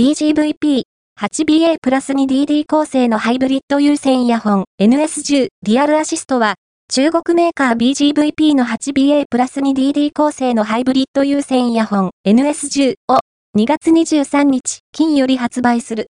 BGVP8BA プラス 2DD 構成のハイブリッド有線イヤホン NS10 ディアルアシストは中国メーカー BGVP の 8BA プラス 2DD 構成のハイブリッド有線イヤホン NS10 を2月23日金より発売する。